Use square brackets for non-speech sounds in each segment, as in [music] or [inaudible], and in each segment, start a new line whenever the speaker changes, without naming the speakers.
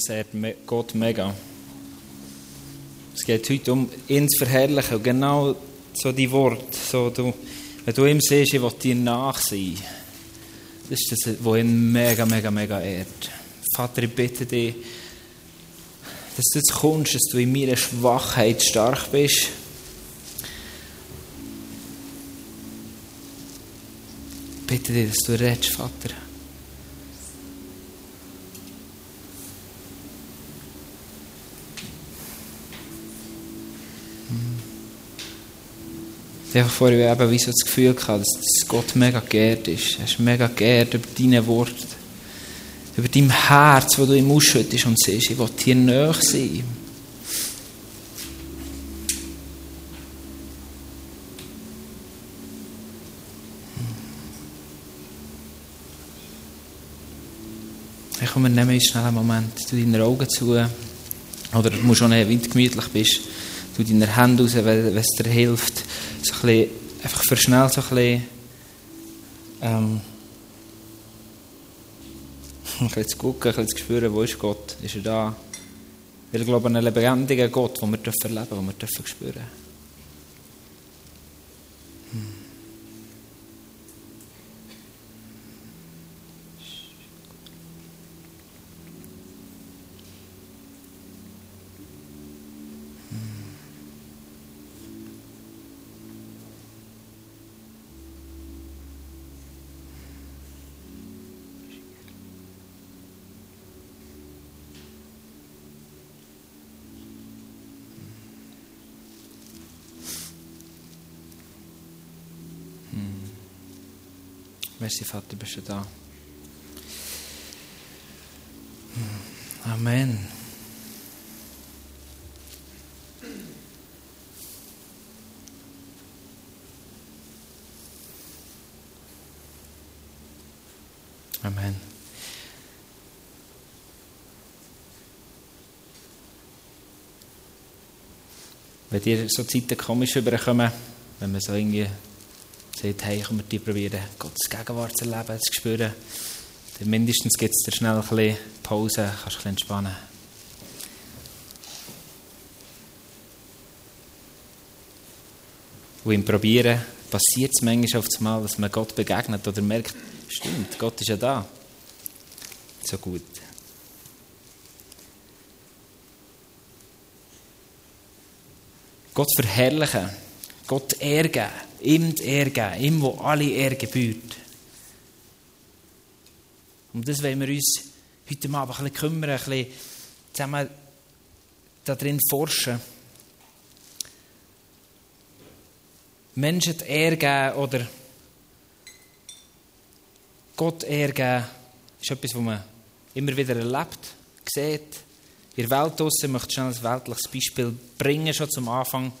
das ehrt Gott mega. Es geht heute um ihn zu verherrlichen. Genau so die Worte, so du, wenn du ihm siehst, ich will dir nach sein, das ist das, was ihn mega, mega, mega ehrt. Vater, ich bitte dich, dass du jetzt kommst, dass du in meiner Schwachheit stark bist. Bitte dich, dass du redest, Vater. Ich habe vorher eben wie so das Gefühl gehabt, dass Gott mega geehrt ist. Er ist mega geehrt über deine Worte, über dein Herz, das du ihm ausschüttest und siehst, ich will dir näher sein. Ich komme, nehmen uns schnell einen Moment, du deine Augen zu. Oder du musst auch nicht, wenn du gemütlich bist, du deine Hände raus, wenn es dir hilft so ein bisschen, einfach für schnell so ein bisschen, ähm, [laughs] ein bisschen zu gucken, ein bisschen zu spüren, wo ist Gott, ist er da? Weil ich glaube an einen lebendigen Gott, den wir erleben dürfen, den wir dürfen spüren hm. Merci, Vater, bist du da. Amen. Amen. Wenn dir so Zeiten komisch überkommen, wenn man so irgendwie sagt, hey, können wir probieren, Gottes Gegenwart zu erleben, zu spüren. Dann mindestens gibt es dir schnell ein bisschen Pause, kannst ein bisschen entspannen. Und im Probieren passiert es manchmal Mal, dass man Gott begegnet oder merkt, stimmt, Gott ist ja da. So gut. Gott verherrlichen, Gott ehrgeben ihm die Ehre geben, ihm, wo alle Ehre gebührt. Um das wollen wir uns heute Abend ein bisschen kümmern, ein bisschen zusammen darin forschen. Menschen die Ehre geben oder Gott Ehre geben, ist etwas, was man immer wieder erlebt, sieht. In der Welt draussen möchte ich schnell ein weltliches Beispiel bringen, schon zum Anfang.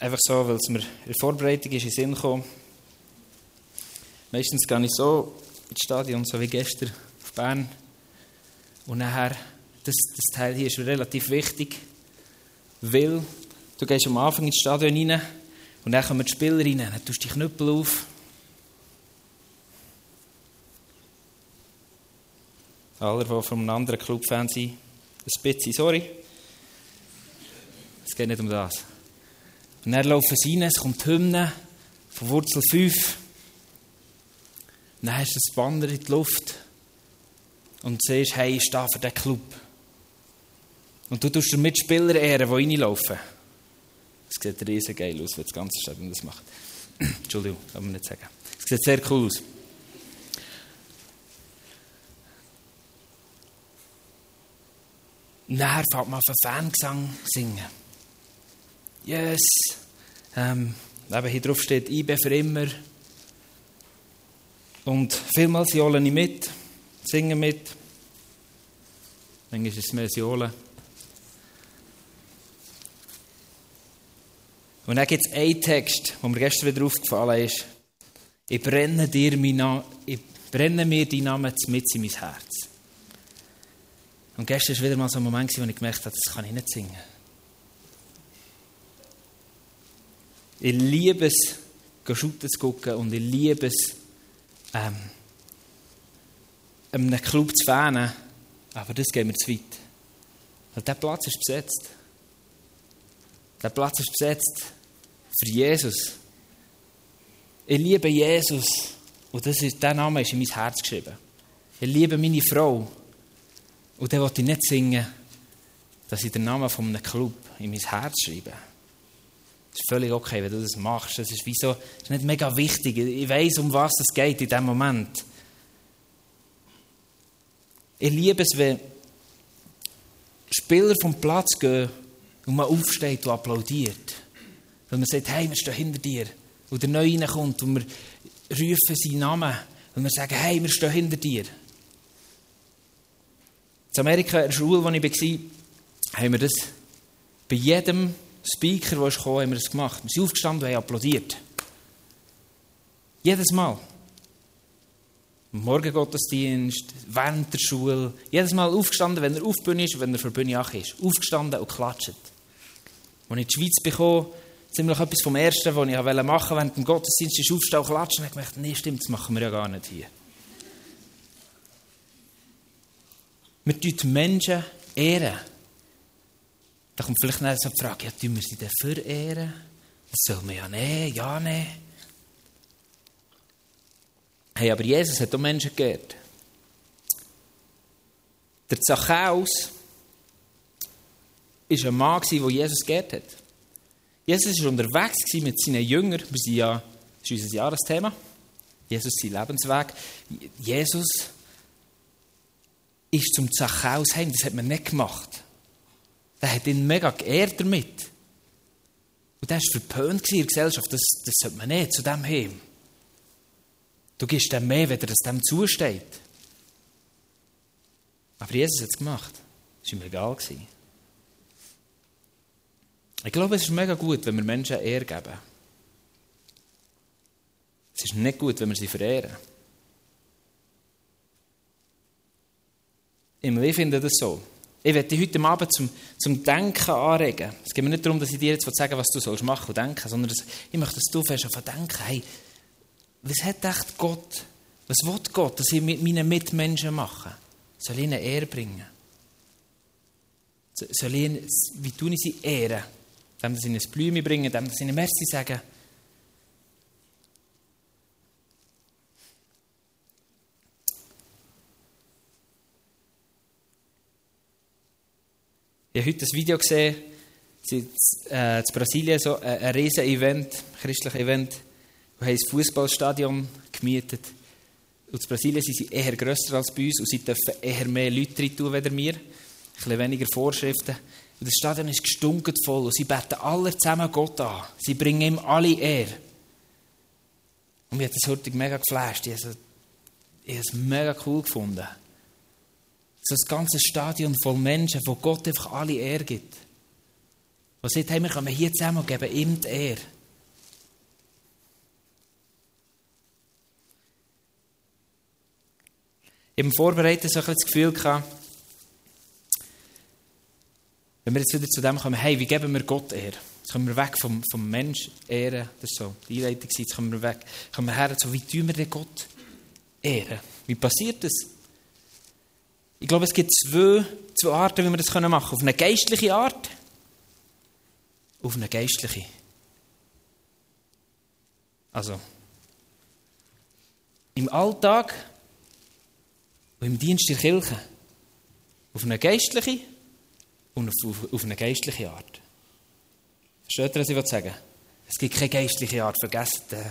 Einfach so, weil es mir in der Vorbereitung ist in Sinn gekommen. Meistens gehe ich so ins Stadion, so wie gestern auf Bern. Und nachher, das, das Teil hier ist relativ wichtig, weil du gehst am Anfang ins Stadion rein und dann kommen die Spieler rein, dann tust du die Knüppel auf. Alle, die von einem anderen Club-Fan sind, ein bisschen sorry. Es geht nicht um das. Und dann laufen sie rein, es kommt die Hymne von Wurzel 5. Und dann hast du das Banner in die Luft und siehst, hey, ich stehe für diesen Club. Und du tust dir Mitspieler ehren, die reinlaufen. Es sieht riesig geil aus, wenn das ganze Stadion das macht. [clears throat] Entschuldigung, kann man nicht sagen. Es sieht sehr cool aus. Dann fängt man auf einen Fangesang singen. Yes. Ähm, eben hier drauf steht IB für immer. Und vielmals johle ich mit, singe mit. Manchmal ist es mehr Jolen. Und dann gibt es einen Text, der mir gestern wieder aufgefallen ist. Ich brenne, dir mein ich brenne mir deinen Namen mit in mein Herz. Und gestern war wieder mal so ein Moment, wo ich gemerkt habe, das kann ich nicht singen. Ich liebe es, Shooten zu gucken und ich liebe es, ähm, einem Club zu fanen Aber das geht mir zu weit. Und der Platz ist besetzt. Der Platz ist besetzt für Jesus. Ich liebe Jesus. Und das ist, der Name ist in mein Herz geschrieben. Ich liebe meine Frau. Und dann wollte ich nicht singen, dass ich den Namen von einem Club in mein Herz schreibe. Das ist völlig okay, wenn du das machst. Das ist, das ist nicht mega wichtig. Ich weiß, um was es geht in diesem Moment. Ich liebe es, wenn Spieler vom Platz gehen und man aufsteht und applaudiert. Wenn man sagt, hey, wir stehen hinter dir. Und der Neue reinkommt und wir rufen seinen Namen und wir sagen, hey, wir stehen hinter dir. In Amerika, in der Schule, wo ich war, haben wir das bei jedem Speaker, der kam, haben wir das gemacht. Wir sind aufgestanden und haben applaudiert. Jedes Mal. Im Morgengottesdienst, während der Schule. Jedes Mal aufgestanden, wenn er auf Bühne ist und wenn er für Bühne ist. Aufgestanden und klatscht. Als ich in die Schweiz bekam, ziemlich etwas vom Ersten, was ich machen wollte, während dem Gottesdienst ist aufstehen und klatschen. Und ich dachte, nee, stimmt, das machen wir ja gar nicht hier. Wir tun Menschen ehren. Da kommt vielleicht so die Frage, ja, tun wir sie denn verehren? Das soll man ja nehmen, ja nehmen. Hey, aber Jesus hat auch Menschen geehrt. Der Zachäus war ein Mann, der Jesus geehrt hat. Jesus war unterwegs mit seinen Jüngern. Wir sind ja, das ist unser Jahresthema. Jesus, sein Lebensweg. Jesus ist zum Zachäus heim. Das hat man nicht gemacht. Der hat ihn mega geehrt damit. Und der war verpönt in der Gesellschaft. Das, das sollte man nicht zu dem heim. Du gibst dem mehr, wenn er dem zusteht. Aber Jesus hat es gemacht. Das war ihm egal. Ich glaube, es ist mega gut, wenn wir Menschen Ehre geben. Es ist nicht gut, wenn wir sie verehren. Ich finde das so. Ich werde dich heute Abend zum, zum Denken anregen. Es geht mir nicht darum, dass ich dir jetzt sagen was du sollst machen und denken, sondern dass, ich möchte, dass du fährst auf denken, hey, was hat echt Gott, was will Gott, dass ich mit meinen Mitmenschen mache? Soll ich ihnen Ehre bringen? Soll ich, wie tue ich sie ehren? dem dass sie ein Blüme bringen, dem dass sie ihnen Merci sagen. Ich habe heute ein Video gesehen, in äh, Brasilien so ein, ein riesen Event, ein christliches Event, wo haben ein Fußballstadion gemietet. Und in Brasilien sind sie eher grösser als bei uns und sie dürfen eher mehr Leute rein tun als wir. Ein bisschen weniger Vorschriften. Und das Stadion ist gestunken voll und sie beten alle zusammen Gott an. Sie bringen ihm alle Ehre. Und mir hat das heute mega geflasht. Ich habe es mega cool gefunden. So ein ganzes Stadion voll Menschen, wo Gott einfach alle Ehre gibt. Und sagt, hey, wir kommen hier zusammen und geben ihm die Ehre. Ich habe vorbereitet so ein das Gefühl gehabt, wenn wir jetzt wieder zu dem kommen, hey, wie geben wir Gott Ehre? Jetzt kommen wir weg vom, vom Mensch ehren, das war so die Einleitung, jetzt kommen wir weg, kommen wir her, so, wie tun wir den Gott ehren? Wie passiert das? Ich glaube, es gibt zwei, zwei Arten, wie wir das machen können. Auf eine geistliche Art, auf eine geistliche. Also, im Alltag und im Dienst der Kirche. Auf eine geistliche und auf, auf eine geistliche Art. Versteht ihr, was ich sagen Es gibt keine geistliche Art, vergesst den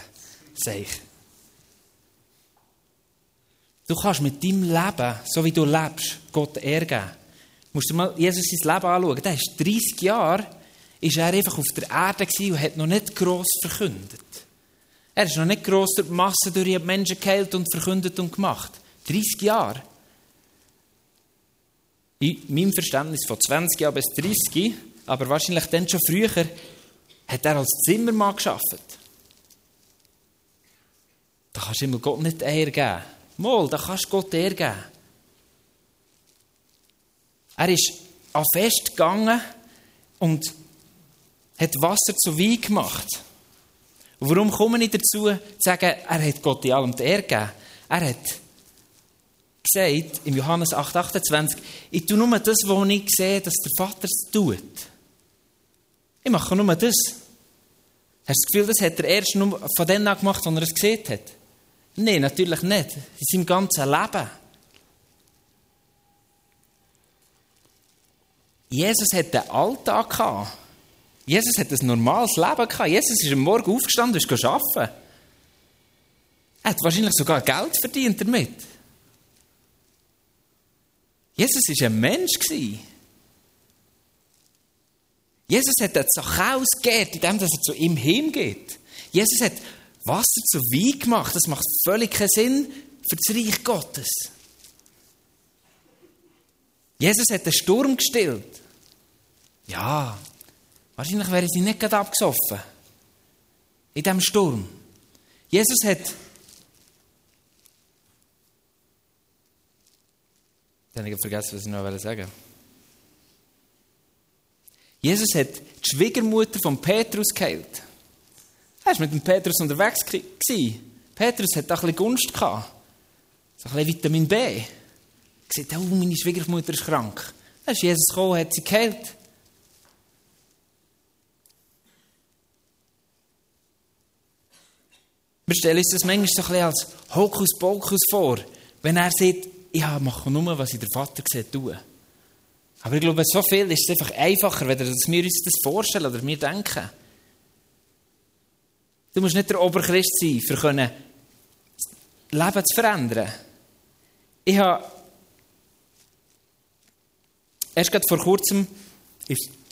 Seich. Du kannst mit deinem Leben, so wie du lebst, Gott Ehre geben. Du musst dir mal Jesus sein Leben anschauen. Der ist 30 Jahre, ist er einfach auf der Erde und hat noch nicht gross verkündet. Er ist noch nicht gross durch die Masse durch die Menschen geheilt und verkündet und gemacht. 30 Jahre in meinem Verständnis von 20 Jahren bis 30, aber wahrscheinlich dann schon früher, hat er als Zimmermann geschafft. Da kannst du immer Gott nicht geben. Mal, da kannst du Gott Ehre geben. Er ist an Fest gegangen und hat Wasser zu Wein gemacht. Und warum komme ich dazu, zu sagen, er hat Gott in allem die Ehre gegeben? Er hat sagt, im Johannes 8, 28, ich tue nur das, was ich sehe, dass der Vater es tut. Ich mache nur das. Hast du das Gefühl, das hat er erst nur von dem gemacht, als er es gesehen hat? Nein, natürlich nicht. In seinem ganzen Leben. Jesus hat einen Alltag gehabt. Jesus hat ein normales Leben gehabt. Jesus ist am Morgen aufgestanden und ist arbeiten. Er hat wahrscheinlich sogar Geld verdient damit. Jesus war ein Mensch. Jesus hat den Zachäus geehrt, indem er zu ihm hingeht. Jesus hat Wasser zu Wein gemacht. Das macht völlig keinen Sinn für das Reich Gottes. Jesus hat den Sturm gestillt. Ja, wahrscheinlich wären sie nicht gerade abgesoffen. In diesem Sturm. Jesus hat Ich habe vergessen, was ich noch sagen wollte. Jesus hat die Schwiegermutter von Petrus geheilt. Er war mit dem Petrus unterwegs. Petrus hat auch ein bisschen Gunst gehabt. So ein bisschen Vitamin B. Er gesagt, oh, meine Schwiegermutter ist krank. Dann ist Jesus gekommen hat sie geheilt. Wir stellen uns das manchmal so ein bisschen als Hokuspokus vor, wenn er sagt, ich mache nur, was ich der Vater sieht, tue. Aber ich glaube, so viel ist es einfach einfacher, wenn wir uns das vorstellen oder wir denken. Du musst nicht der Oberchrist sein, für können Leben zu verändern. Ich habe erst gerade vor kurzem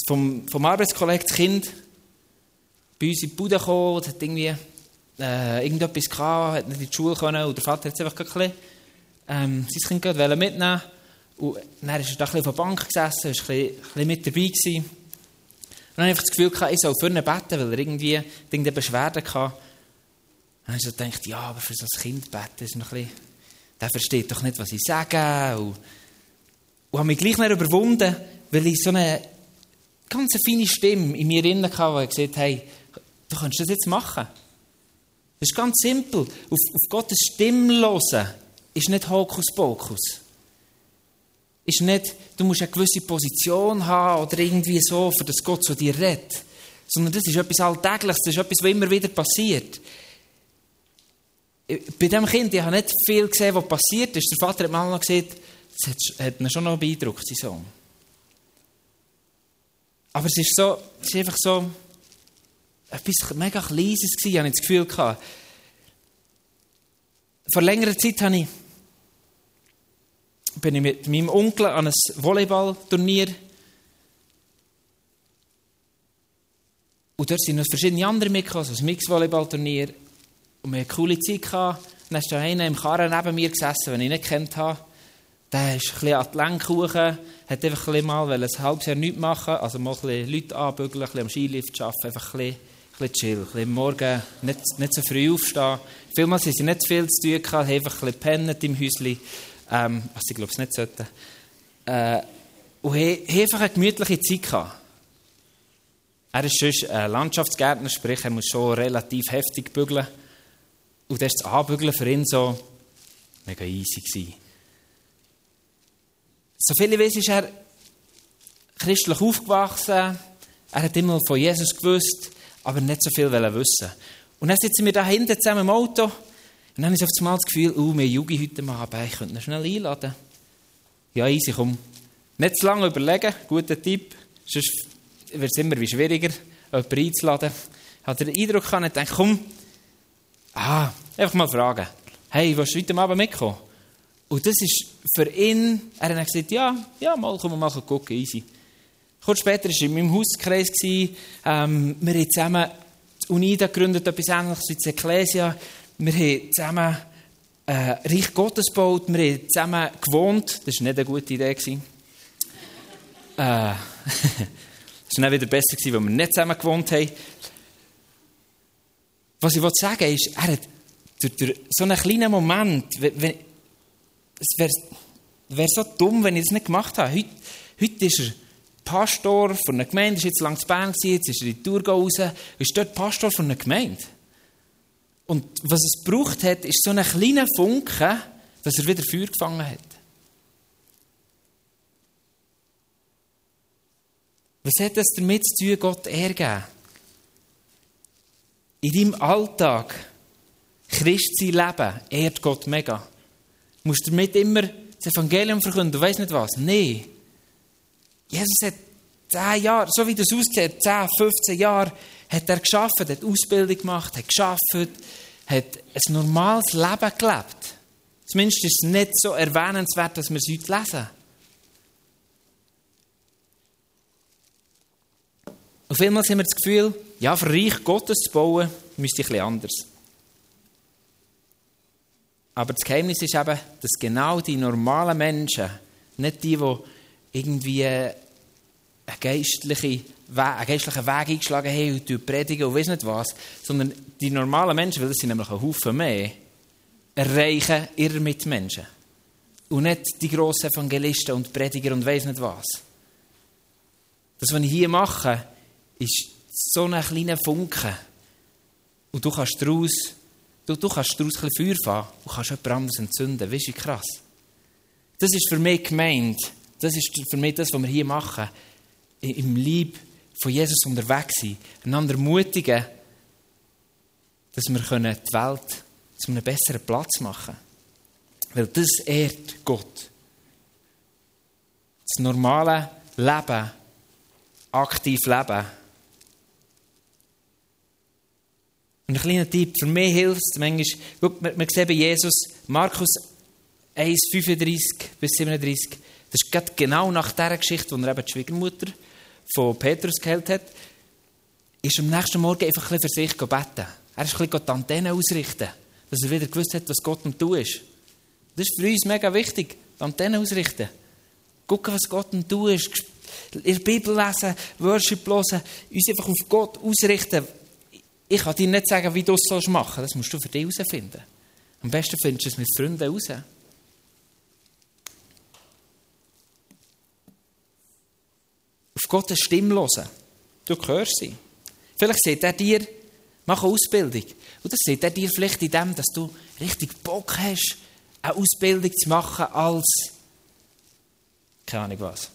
vom, vom Arbeitskollegen das Kind bei uns in die Bude gekommen und hat irgendwie äh, irgendetwas gehabt, hat nicht in die Schule können und der Vater hat es einfach ein bisschen ähm, sein Kind mitnehmen und dann ist er da ein bisschen auf der Bank gesessen, war ein bisschen, ein bisschen mit dabei gewesen. Dann habe ich das Gefühl ich soll für ihn beten, weil er irgendwie irgendeine Beschwerden hatte. Dann habe ich so gedacht, ja, aber für so ein Kind beten ist noch ein bisschen, der versteht doch nicht, was ich sage. Und, und habe mich gleich mehr überwunden, weil ich so eine ganz feine Stimme in mir drin hatte, die gesagt hey, du kannst das jetzt machen. Das ist ganz simpel. Auf, auf Gottes Stimme hören ist nicht Hokuspokus. Ist nicht, du musst eine gewisse Position haben oder irgendwie so, für das Gott zu dir redet. Sondern das ist etwas Alltägliches, das ist etwas, was immer wieder passiert. Bei diesem Kind, ich habe nicht viel gesehen, was passiert ist. Der Vater hat mal noch gesagt, das hat ihn schon noch beeindruckt, sein Sohn. Aber es ist so, es ist einfach so, etwas mega Kleines gewesen, ich das Gefühl gehabt. Vor längerer Zeit habe ich bin ich mit meinem Onkel an ein Volleyballturnier. Und dort sind noch verschiedene andere mitgekommen, also ein Mix-Volleyballturnier. Und wir hatten eine coole Zeit. Gehabt. Dann ist da einer im Karren neben mir gesessen, den ich nicht kennt habe. Der ist ein bisschen an die Lenk hat einfach ein, mal ein halbes Jahr nichts machen, also mal ein bisschen Leute anbügeln, ein bisschen am Skilift arbeiten, einfach ein bisschen, ein bisschen chill, ein morgen nicht, nicht so früh aufstehen. Vielmals haben sie nicht viel zu tun gehabt, einfach ein bisschen im Häuschen ähm, was ich glaube es nicht sollten. Äh, und haben einfach eine gemütliche Zeit gehabt. Er ist sonst ein Landschaftsgärtner, sprich, er muss schon relativ heftig bügeln. Und das, Anbügeln für ihn so mega easy gewesen. So viel ich weiß, ist er christlich aufgewachsen. Er hat immer von Jesus gewusst, aber nicht so viel wissen. Und dann sitzen wir da hinten zusammen im Auto und dann habe ich das Gefühl, oh, wir Jugi heute Abend, ich könnte ihn schnell einladen. Ja, easy, komm. Nicht zu lange überlegen, guter Tipp. Sonst wird es immer wie schwieriger, jemanden einzuladen. Ich hatte den Eindruck, ich dachte, komm, ah, einfach mal fragen. Hey, willst du heute Abend mitkommen? Und das ist für ihn, er hat gesagt, ja, ja, mal, komm mal gucken, easy. Kurz später war er in meinem Hauskreis. Ähm, wir haben zusammen UNIDA gegründet, etwas ähnliches wie die Ecclesia. Wir haben zusammen äh, Reich Gottes gebaut. Wir haben zusammen gewohnt. Das war nicht eine gute Idee. äh, [laughs] das war dann wieder besser, weil wir nicht zusammen gewohnt haben. Was ich sagen will, ist, er hat durch, durch so einen kleinen Moment, wenn, es wäre wär so dumm, wenn ich das nicht gemacht habe. Heute, heute ist er Pastor von einer Gemeinde, ist jetzt lang zu Bern, jetzt ist er in die Tour raus, ist dort Pastor von einer Gemeinde. Und was es gebraucht hat, ist so ein kleiner Funken, dass er wieder Feuer gefangen hat. Was hat das damit zu tun, Gott ergeben? In deinem Alltag, Christ sein Leben, ehrt Gott mega. Du musst damit immer das Evangelium verkünden, weiß nicht was. Nein. Jesus hat 10 Jahre, so wie das aussieht, 10, 15 Jahre hat er geschafft, hat Ausbildung gemacht, hat geschafft, hat ein normales Leben gelebt. Zumindest ist es nicht so erwähnenswert, dass wir es heute lesen. Und vielmals haben wir das Gefühl, ja, für Reich Gottes zu bauen, müsste ich etwas anders. Aber das Geheimnis ist eben, dass genau die normalen Menschen, nicht die, die irgendwie einen geistlichen Weg, einen geistlichen Weg eingeschlagen haben und predigen und weiss nicht was, sondern die normalen Menschen, weil das sind nämlich ein Haufen mehr, erreichen ihre Mitmenschen. Und nicht die grossen Evangelisten und Prediger und weiss nicht was. Das, was ich hier mache, ist so ein kleiner Funke. Und du kannst daraus, du, du kannst daraus ein Feuer fahren und kannst jemand anderes entzünden. Weißt du, krass? Das ist für mich gemeint. Das ist für mich das, was wir hier machen. Im Lieb von Jesus unterwegs sein. Einander mutigen, dass wir die Welt zu einem besseren Platz machen können. Weil das ehrt Gott. Das normale Leben, aktiv Leben, Und ein kleiner Tipp, für mich hilft es manchmal, guck, wir, wir sehen bei Jesus, Markus 1, 35 bis 37, das ist genau nach dieser Geschichte, wo er eben die Schwiegermutter von Petrus geheilt hat, ist am nächsten Morgen einfach ein für sich beten. Er ist ein die Antennen ausrichten, dass er wieder gewusst hat, was Gott am tun ist. Das ist für uns mega wichtig, die Antennen ausrichten. Gucken, was Gott am tun ist. In Bibel lesen, Worship hören, uns einfach auf Gott ausrichten. Ich kann dir nicht sagen, wie du es machen sollst. Das musst du für dich herausfinden. Am besten findest du es mit Freunden heraus. Auf Gottes Stimme hören. Du hörst sie. Vielleicht sieht er dir, mach eine Ausbildung. Das sieht er dir vielleicht in dem, dass du richtig Bock hast, eine Ausbildung zu machen als, keine Ahnung was.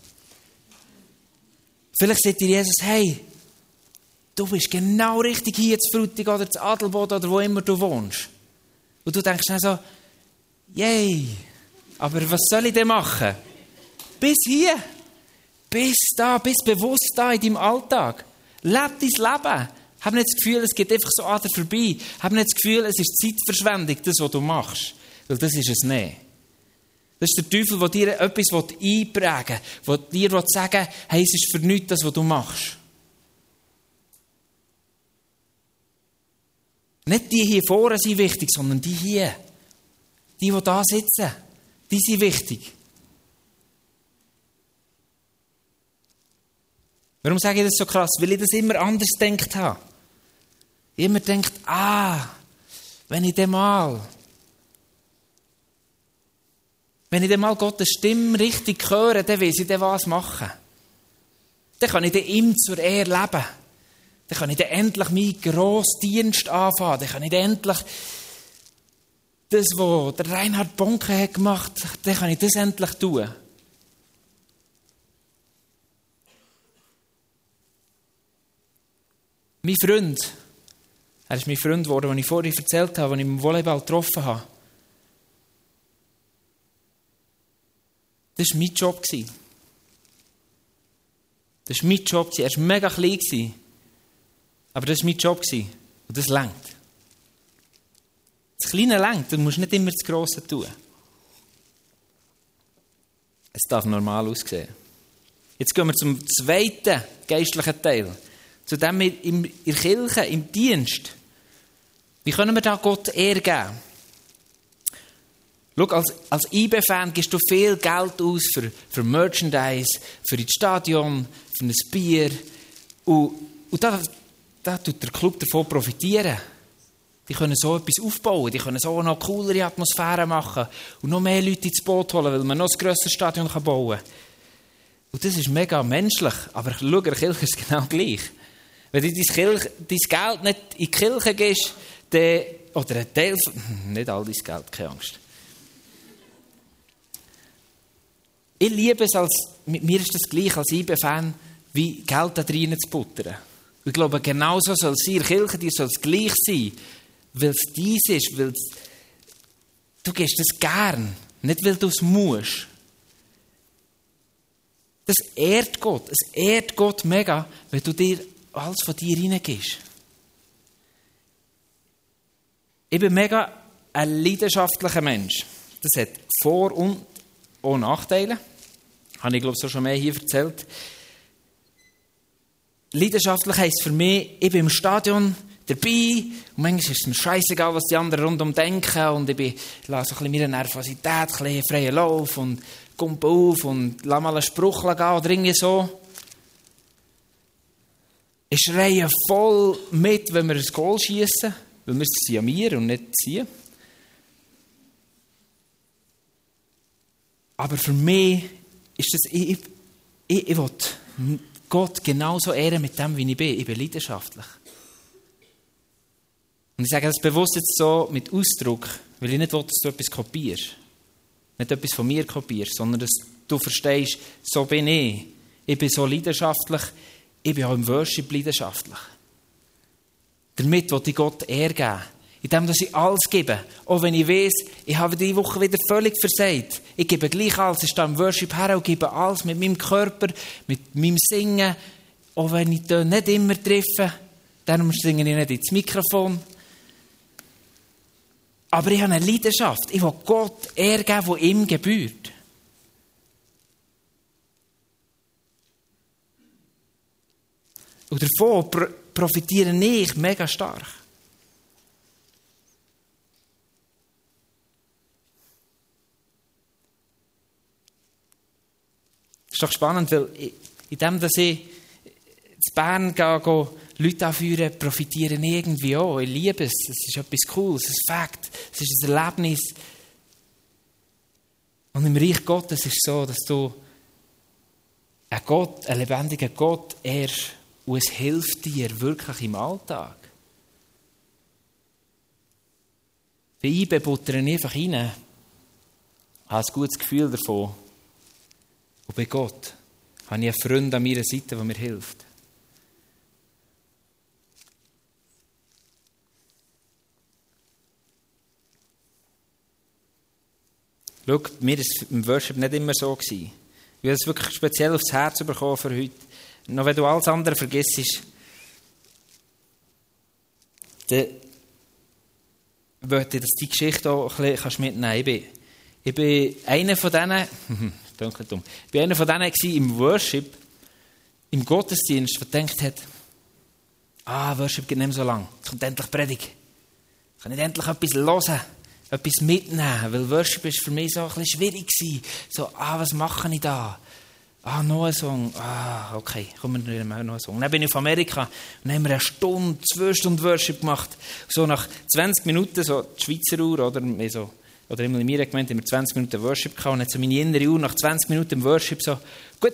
Vielleicht sieht dir Jesus, hey, du bist genau richtig hier zu Frutig oder zu Adelboden oder wo immer du wohnst. Und du denkst dann so, yay, aber was soll ich denn machen? Bis hier, bis da, bis bewusst da in deinem Alltag. Leb dein Leben. Hab nicht das Gefühl, es geht einfach so an dir vorbei. Hab nicht das Gefühl, es ist Zeitverschwendung, das, was du machst. Weil das ist es nicht. Das ist der Teufel, der dir etwas einprägen will, der dir sagen will, hey, es ist für nichts das, was du machst. Nicht die hier vorne sind wichtig, sondern die hier. Die, die da sitzen. Die sind wichtig. Warum sage ich das so krass? Weil ich das immer anders gedacht habe. Ich immer denkt, ah, wenn ich dem mal, wenn ich dem mal Gottes Stimme richtig höre, dann will ich dann was machen. Dann kann ich dann ihm zur Ehre leben. Dann kann ich dann endlich meinen grossen Dienst anfangen. Dann kann ich dann endlich das, was der Reinhard Bonke hat gemacht dann kann ich das endlich tun. Mein Freund, er ist mein Freund geworden, den ich vorhin erzählt habe, als ich im Volleyball getroffen habe. Das war mein Job. Das war mein Job. Er war mega klein. Aber das war mein Job. Und das längt. Das Kleine längt, du musst nicht immer das Grosse tun. Es darf normal aussehen. Jetzt gehen wir zum zweiten geistlichen Teil. Zu dem in der Kirche, im Dienst. Wie können wir da Gott Ehre geben? Schau, als, als IB-Fan gibst du viel Geld aus für, für Merchandise, für das Stadion, für ein Bier. Und, und da, da tut der Club davon profitieren. Die können so etwas aufbauen, die können so noch coolere Atmosphäre machen und noch mehr Leute ins Boot holen, weil man noch ein grösseres Stadion bauen kann. Und das ist mega menschlich, aber schau, der Kirche ist genau gleich. Wenn du dein, Kirche, dein Geld nicht in die Kirche gehst, dann, oder ein Teil, [laughs] nicht all dein Geld, keine Angst. Ich liebe es als, mit mir ist das gleich als IB-Fan, wie Geld da drinnen zu buttern. Ich glaube, genauso soll es in der Kirche, dir soll es gleich sein, weil es dies ist, weil es, du gehst das gern, nicht weil du es musst. Das ehrt Gott, es ehrt Gott mega, wenn du dir alles von dir reingehst. Ich bin mega ein leidenschaftlicher Mensch. Das hat Vor- und auch Nachteile. Habe ich, glaube ich, so schon mehr hier erzählt. Leidenschaftlich heisst für mich, ich bin im Stadion dabei und manchmal ist es mir scheißegal, was die anderen rundum denken und ich, bin, lasse ein bisschen meine Nervosität, ein bisschen freien Lauf und komme auf und lasse mal einen Spruch gehen oder irgendwie so. Ich schreie voll mit, wenn wir ein Goal schießen, weil wir es sind ja wir und nicht sie. Aber für mich ist das, ich, ich, ich will Gott genauso ehren mit dem, wie ich bin. Ich bin leidenschaftlich. Und ich sage das bewusst jetzt so mit Ausdruck, weil ich nicht will, dass du etwas kopierst. Nicht etwas von mir kopierst, sondern dass du verstehst, so bin ich. Ich bin so leidenschaftlich, ich bin auch im Worship leidenschaftlich. Damit will ich Gott Ehre geben. Indem dass ich alles gebe. Auch wenn ich weiß, ich habe diese Woche wieder völlig versagt. Ich gebe gleich alles. Ich stehe im Worship her und gebe alles mit meinem Körper, mit meinem Singen. Auch wenn ich da nicht immer treffe. Darum singe ich nicht ins Mikrofon. Aber ich habe eine Leidenschaft. Ich will Gott Ehre geben, die ihm gebührt. Und davon profitiere ich mega stark. Ist doch spannend, weil in dem, dass ich in Bern gehe, Leute anführen, profitieren irgendwie auch. Ich liebe es. Es ist etwas Cooles, es ist ein Fakt, es ist ein Erlebnis. Und im Reich Gottes ist es so, dass du einen Gott, einen lebendigen Gott ehrst und es hilft dir wirklich im Alltag. Wie ich bebuttere einfach rein, habe ein gutes Gefühl davon. Und bei Gott habe ich einen Freund an meiner Seite, der mir hilft. Schau, mir war es im Worship nicht immer so. Ich habe es wirklich speziell aufs Herz bekommen für heute. Noch wenn du alles andere vergisst, dann möchte ich, dass die Geschichte auch ein bisschen mitnehmen kannst. Ich bin, ich einer von denen, dunkel dumm, ich bin einer von denen [laughs] im Worship, im Gottesdienst, der gedacht hat, ah, Worship geht nicht mehr so lang, es kommt endlich Predigt. Ich kann nicht endlich etwas hören etwas mitnehmen, weil Worship ist für mich so ein bisschen schwierig. So, ah, was mache ich da? Ah, noch ein Song. Ah, okay, kommen wir noch einen Song. Dann bin ich auf Amerika und dann haben wir eine Stunde, zwei Stunden Worship gemacht. So nach 20 Minuten, so die Schweizer Uhr, oder, so, oder immer in mir gemeint, haben wir 20 Minuten Worship gehabt. Und dann so meine innere Uhr nach 20 Minuten Worship so, gut,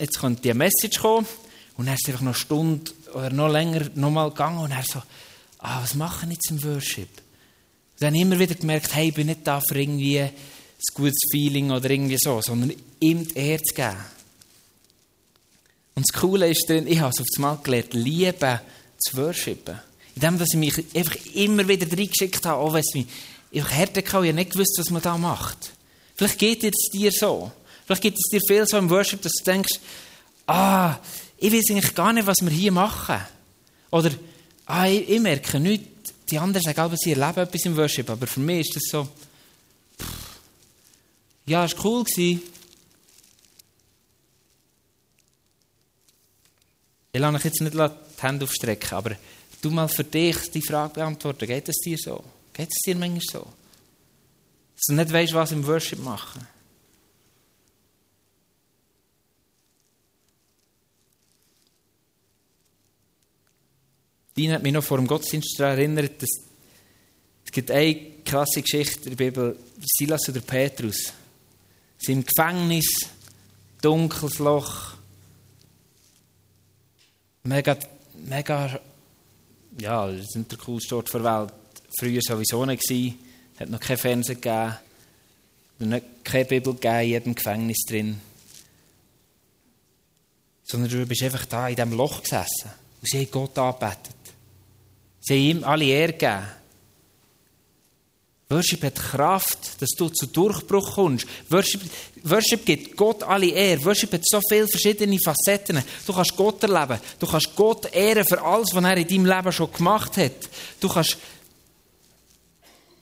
jetzt kommt die Message kommen. Und dann ist es einfach noch eine Stunde oder noch länger nochmal gegangen und er so, ah, was machen jetzt im Worship? dann habe ich immer wieder gemerkt, hey, ich bin nicht da für irgendwie ein gutes Feeling oder irgendwie so, sondern ihm die Ehre zu geben. Und das Coole ist drin, ich habe es auf das Mal gelernt, Liebe zu worshipen. Indem, dass ich mich einfach immer wieder reingeschickt habe, auch wenn es mich einfach härter kann, ich habe nicht gewusst, was man da macht. Vielleicht geht es dir so. Vielleicht geht es dir viel so im Worship, dass du denkst, ah, ich weiß eigentlich gar nicht, was wir hier machen. Oder, ah, ich, ich merke nichts, die anderen sagen, sie erleben etwas im Worship, aber für mich ist das so, pff, ja, es war cool. Gewesen. Ich lasse euch jetzt nicht die Hände aufstrecken, aber du mal für dich die Frage beantworten. Geht es dir so? Geht es dir manchmal so? Dass du nicht weißt, was im Worship machen. Dean hat mich noch vor dem Gottesdienst daran erinnert, dass es gibt eine krasse Geschichte in der Bibel, Silas oder Petrus. Sie sind im Gefängnis, dunkles Loch, mega, mega, ja, das ist nicht der coolste Ort der Welt. Früher sowieso nicht gewesen, hat noch kein Fernsehen gegeben, noch keine Bibel gegeben in jedem Gefängnis drin. Sondern du bist einfach da in diesem Loch gesessen und sie haben Gott angebetet. Sie haben ihm alle Ehre gegeben. Worship hat Kraft, dass du zu Durchbruch kommst. Worship, Worship gibt Gott alle Ehre. Worship hat so viele verschiedene Facetten. Du kannst Gott erleben. Du kannst Gott ehren für alles, was er in deinem Leben schon gemacht hat. Du kannst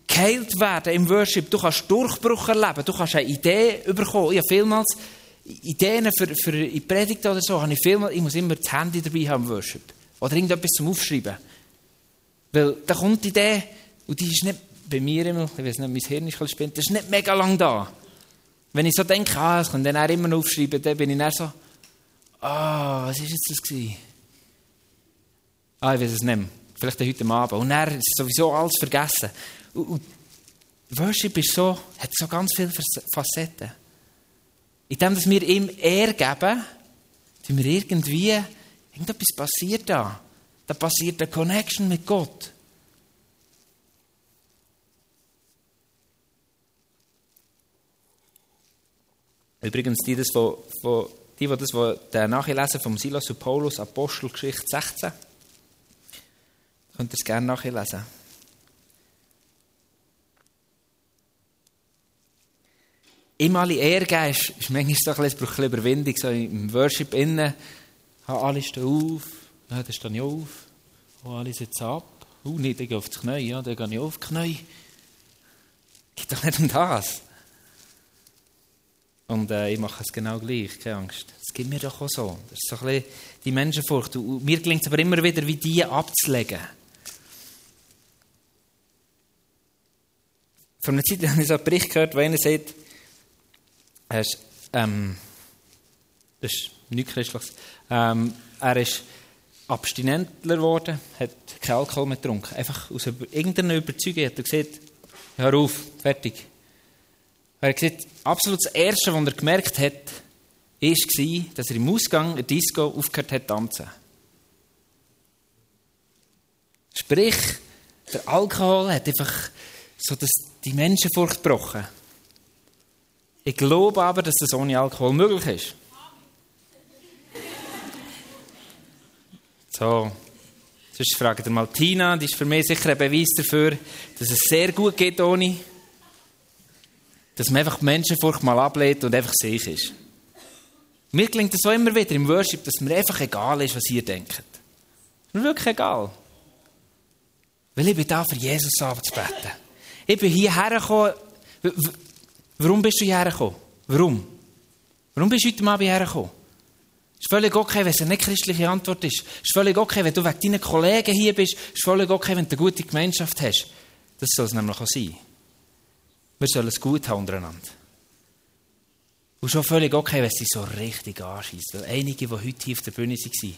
geheilt werden im Worship. Du kannst Durchbruch erleben. Du kannst eine Idee bekommen. Ich habe vielmals Ideen für, für die Predigt oder so. Habe ich, vielmals, ich muss immer das Handy dabei haben im Worship. Oder irgendetwas zum Aufschreiben. Weil da kommt die Idee und die ist nicht bei mir immer, ich weiß nicht, mein Hirn ist spinnt, das ist nicht mega lang da. Wenn ich so denke, ah, das kann dann auch immer aufschreiben, dann bin ich dann so, ah, was war jetzt das gewesen? Ah, ich weiß es nicht mehr. Vielleicht heute Abend. Und er ist sowieso alles vergessen. Und, und Worship ist so, hat so ganz viele Facetten. In dem, dass wir ihm Ehre geben, tun wir irgendwie, irgendetwas passiert da. Da passiert eine Connection mit Gott. Übrigens, die, das, die, die das nachlesen vom Silas und Paulus, Apostelgeschichte 16, könnt ihr es gerne nachlesen. Ihm alle Ehre geben, ist, ist manchmal ein bisschen, Überwindung, so im Worship innen, alle stehen auf, ja, dann stehe ich auf, oh, alle sitzen ab, oh, nicht, ich gehe auf die Knie, ja, dann gehe ich auf die Knie. Geht doch nicht um das. Und äh, ich mache es genau gleich, keine Angst. Es gibt mir doch auch so. Das ist so ein bisschen die Menschenfurcht. Und mir gelingt es aber immer wieder, wie die abzulegen. Vor einer Zeit [laughs] habe ich so einen Bericht gehört, wo einer sagt, ist, ähm, das ist nichts Christliches, ähm, er ist Abstinentler geworden, hat keinen Alkohol mehr getrunken. Einfach aus irgendeiner Überzeugung hat er gesagt, hör auf, fertig. Er hat gesagt, absolut das Erste, was er gemerkt hat, war, dass er im Ausgang der Disco aufgehört hat zu tanzen. Sprich, der Alkohol hat einfach so das, die Menschenfurcht gebrochen. Ich glaube aber, dass das ohne Alkohol möglich ist. So, sonst fragt ihr mal Tina, die ist für mich sicher ein Beweis dafür, dass es sehr gut geht ohne dass man einfach die Menschenfurcht mal ablehnt und einfach sich ist. Mir klingt das auch immer wieder im Worship, dass mir einfach egal ist, was ihr denkt. Mir wirklich egal. Weil ich bin da für Jesus abzubeten. Ich bin hierher gekommen. Warum bist du hierher gekommen? Warum? Warum bist du heute Abend hierher gekommen? Ist völlig okay, wenn es eine nicht christliche Antwort ist. Ist völlig okay, wenn du wegen deinen Kollegen hier bist. Ist völlig okay, wenn du eine gute Gemeinschaft hast. Das soll es nämlich auch sein. Wir sollen es gut haben untereinander. Und schon völlig okay, wenn sie so richtig anschießen. Einige, die heute hier auf der Bühne waren,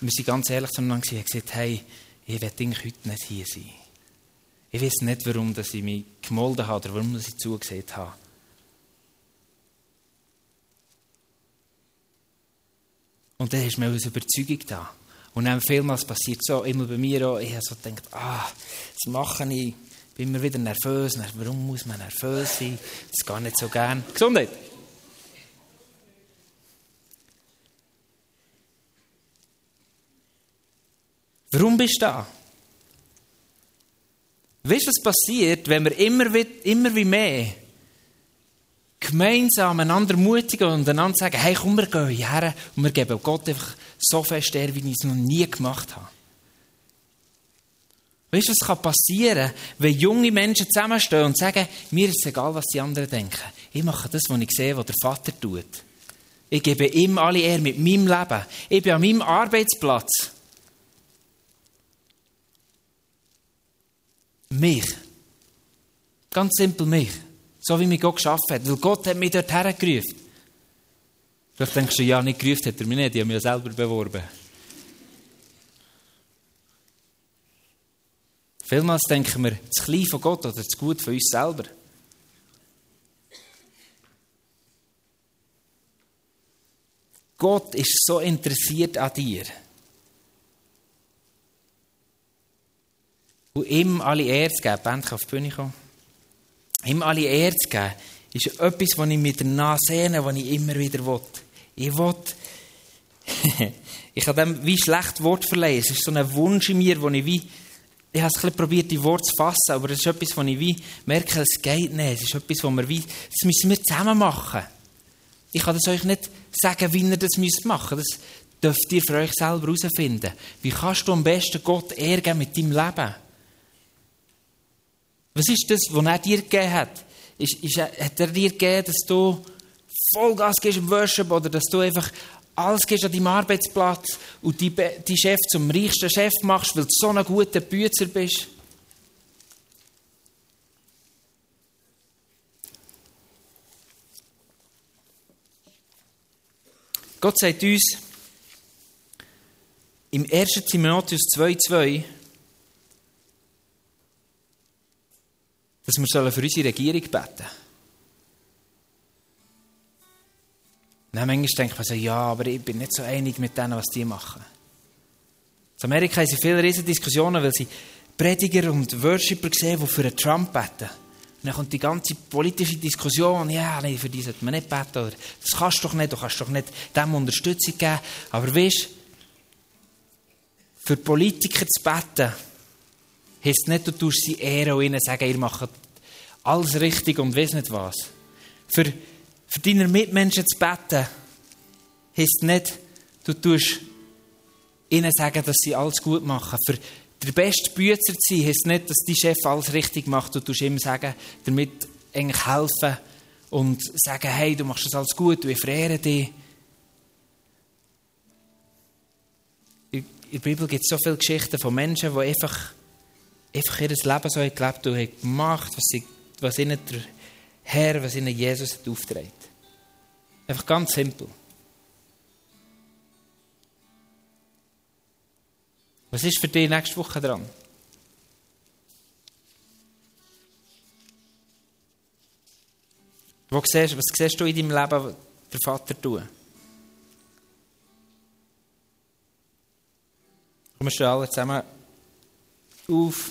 wir sind ganz ehrlich zueinander haben gesagt, hey, ich werde heute nicht hier sein. Ich weiß nicht, warum dass ich mich gemolden habe oder warum ich zugesehen habe. Und dann ist mir eine Überzeugung da. Und dann vielmals passiert so, immer bei mir auch, ich habe so gedacht, ah, das mache ich bin immer wieder nervös. Warum muss man nervös sein? Das gar nicht so gern. Gesundheit! Warum bist du da? Weißt du, was passiert, wenn wir immer, wie, immer wie mehr gemeinsam einander mutigen und einander sagen, hey, komm, wir gehen hierher und wir geben Gott einfach so fest wie ich es noch nie gemacht habe. Weißt du, was kann passieren, wenn junge Menschen zusammenstehen und sagen, mir ist egal, was die anderen denken. Ich mache das, was ich sehe, was der Vater tut. Ich gebe ihm alle Ehre mit meinem Leben. Ich bin an meinem Arbeitsplatz. Mich. Ganz simpel mich. So wie mich Gott geschaffen hat. Weil Gott hat mich dort hergerufen. Vielleicht denkst du, ja, nicht gerufen hat er mich nicht. Ich habe mich ja selber beworben. Vielmals denken wir, das Klein von Gott oder das Gut von uns selber. Gott ist so interessiert an dir. Und ihm alle Ehre zu geben, Band auf die Bühne kommen. Ihm alle Ehre zu geben, ist etwas, was ich mit der Nase sehne, was ich immer wieder will. Ich will [laughs] ich habe dem wie schlecht Wort verleihen. Es ist so ein Wunsch in mir, wo ich wie, ich habe es probiert, die Worte zu fassen, aber es ist etwas, wo ich wie merke, es geht nicht. Es ist etwas, wo wir wie, das müssen wir zusammen machen. Ich kann das euch nicht sagen, wie ihr das machen müsst. Das dürft ihr für euch selber herausfinden. Wie kannst du am besten Gott ärgern mit deinem Leben? Was ist das, was er dir gegeben hat? Ist, ist, hat er dir gegeben, dass du Vollgas gehst im Worship oder dass du einfach alles gehst an deinem Arbeitsplatz und die, die Chef zum reichsten Chef machst, weil du so ein guter Büzer bist? Gott sagt uns im 1. Timotheus 2,2, dass wir für unsere Regierung beten sollen. Dann manchmal denkt man so, ja, aber ich bin nicht so einig mit denen, was die machen. In Amerika haben sie viele riesige Diskussionen, weil sie Prediger und Worshipper sehen, die für einen Trump beten. Und dann kommt die ganze politische Diskussion, ja, nee, für die sollte man nicht beten, oder das kannst du doch nicht, du kannst doch nicht dem Unterstützung geben. Aber weißt für Politiker zu beten, heisst nicht, du tust sie ehren und ihnen sagen, ihr macht alles richtig und weiss nicht was. Für für deine Mitmenschen zu beten, heisst nicht, du tust ihnen sagen, dass sie alles gut machen. Für der beste Büzer zu sein, heisst nicht, dass dein Chef alles richtig macht. Du tust ihm sagen, damit eigentlich helfen und sagen, hey, du machst das alles gut, ich verehre dich. In der Bibel gibt es so viele Geschichten von Menschen, die einfach, einfach ihr Leben so gelebt und gemacht, was, sie, was ihnen der Herr, was ihnen Jesus hat aufträgt. Einfach ganz simpel. Was ist für dich nächste Woche dran? Wo siehst, was siehst du in deinem Leben der Vater tun? Kommen wir alle zusammen auf.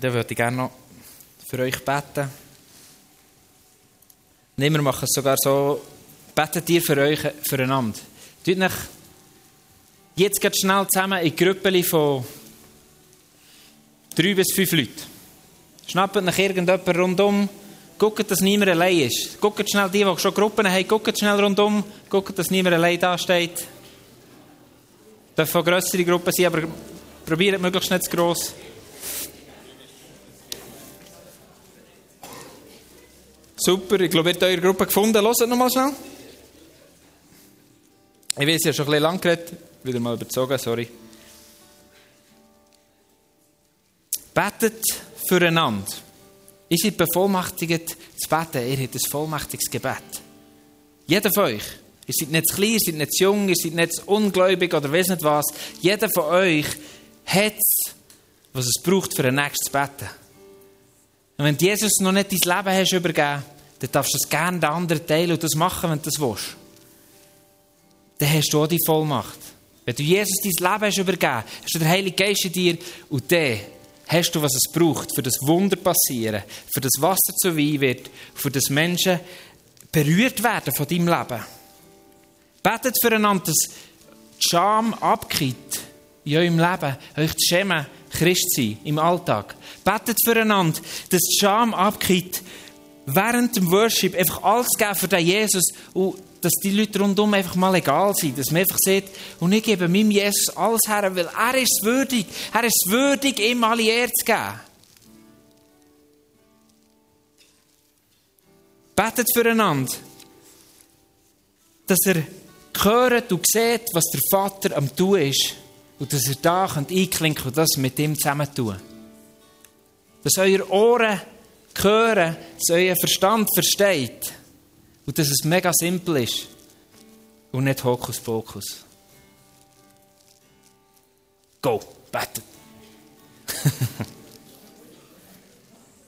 Dann würde ich gerne noch für euch beten. Nein, wir machen es sogar so, betet ihr für euch, füreinander. Tut euch jetzt geht schnell zusammen in Gruppen von drei bis fünf Leuten. Schnappt nach irgendjemand rundum, guckt, dass niemand allein ist. Guckt schnell die, die schon Gruppen haben, guckt schnell rundum, guckt, dass niemand allein da steht. Dürfen grössere Gruppen sein, aber probiert möglichst nicht zu gross. Super, ich glaube, ihr habt eure Gruppe gefunden. Hört noch mal schnell. Ich weiß, ich habe schon ein bisschen lang geredet. Wieder mal überzogen, sorry. Betet füreinander. Ihr seid bevollmächtigt zu beten. Ihr habt ein vollmächtiges Gebet. Jeder von euch. Ihr seid nicht zu klein, ihr seid nicht zu jung, ihr seid nicht zu ungläubig oder weiss nicht was. Jeder von euch hat es, was es braucht, für ein nächstes Beten. Und wenn Jesus noch nicht dein Leben hast übergeben, dann darfst du es gerne den anderen teilen und das machen, wenn du das willst. Dann hast du auch die Vollmacht. Wenn du Jesus dein Leben hast übergeben, hast du den Heiligen Geist in dir und dann hast du, was es braucht, für das Wunder passieren, für das Wasser zu Wein wird, für das Menschen berührt werden von deinem Leben. Betet füreinander, dass die Scham abgeht in eurem Leben, euch zu schämen, Christ sein im Alltag. Betet füreinander, dass die Scham abgeht, während dem Worship einfach alles geben für den Jesus und dass die Leute rundum einfach mal egal sind. Dass man einfach sieht, und ich gebe meinem Jesus alles her, weil er ist würdig. Er ist würdig, ihm alle Ehre zu geben. Betet füreinander, dass er hört und sieht, was der Vater am tun ist. Und dass er da einklinken und das mit ihm zusammen tun. Dass eure Ohren hören, dass euer Verstand versteht. Und dass es mega simpel ist. Und nicht Hokuspokus. Go, betet. [laughs]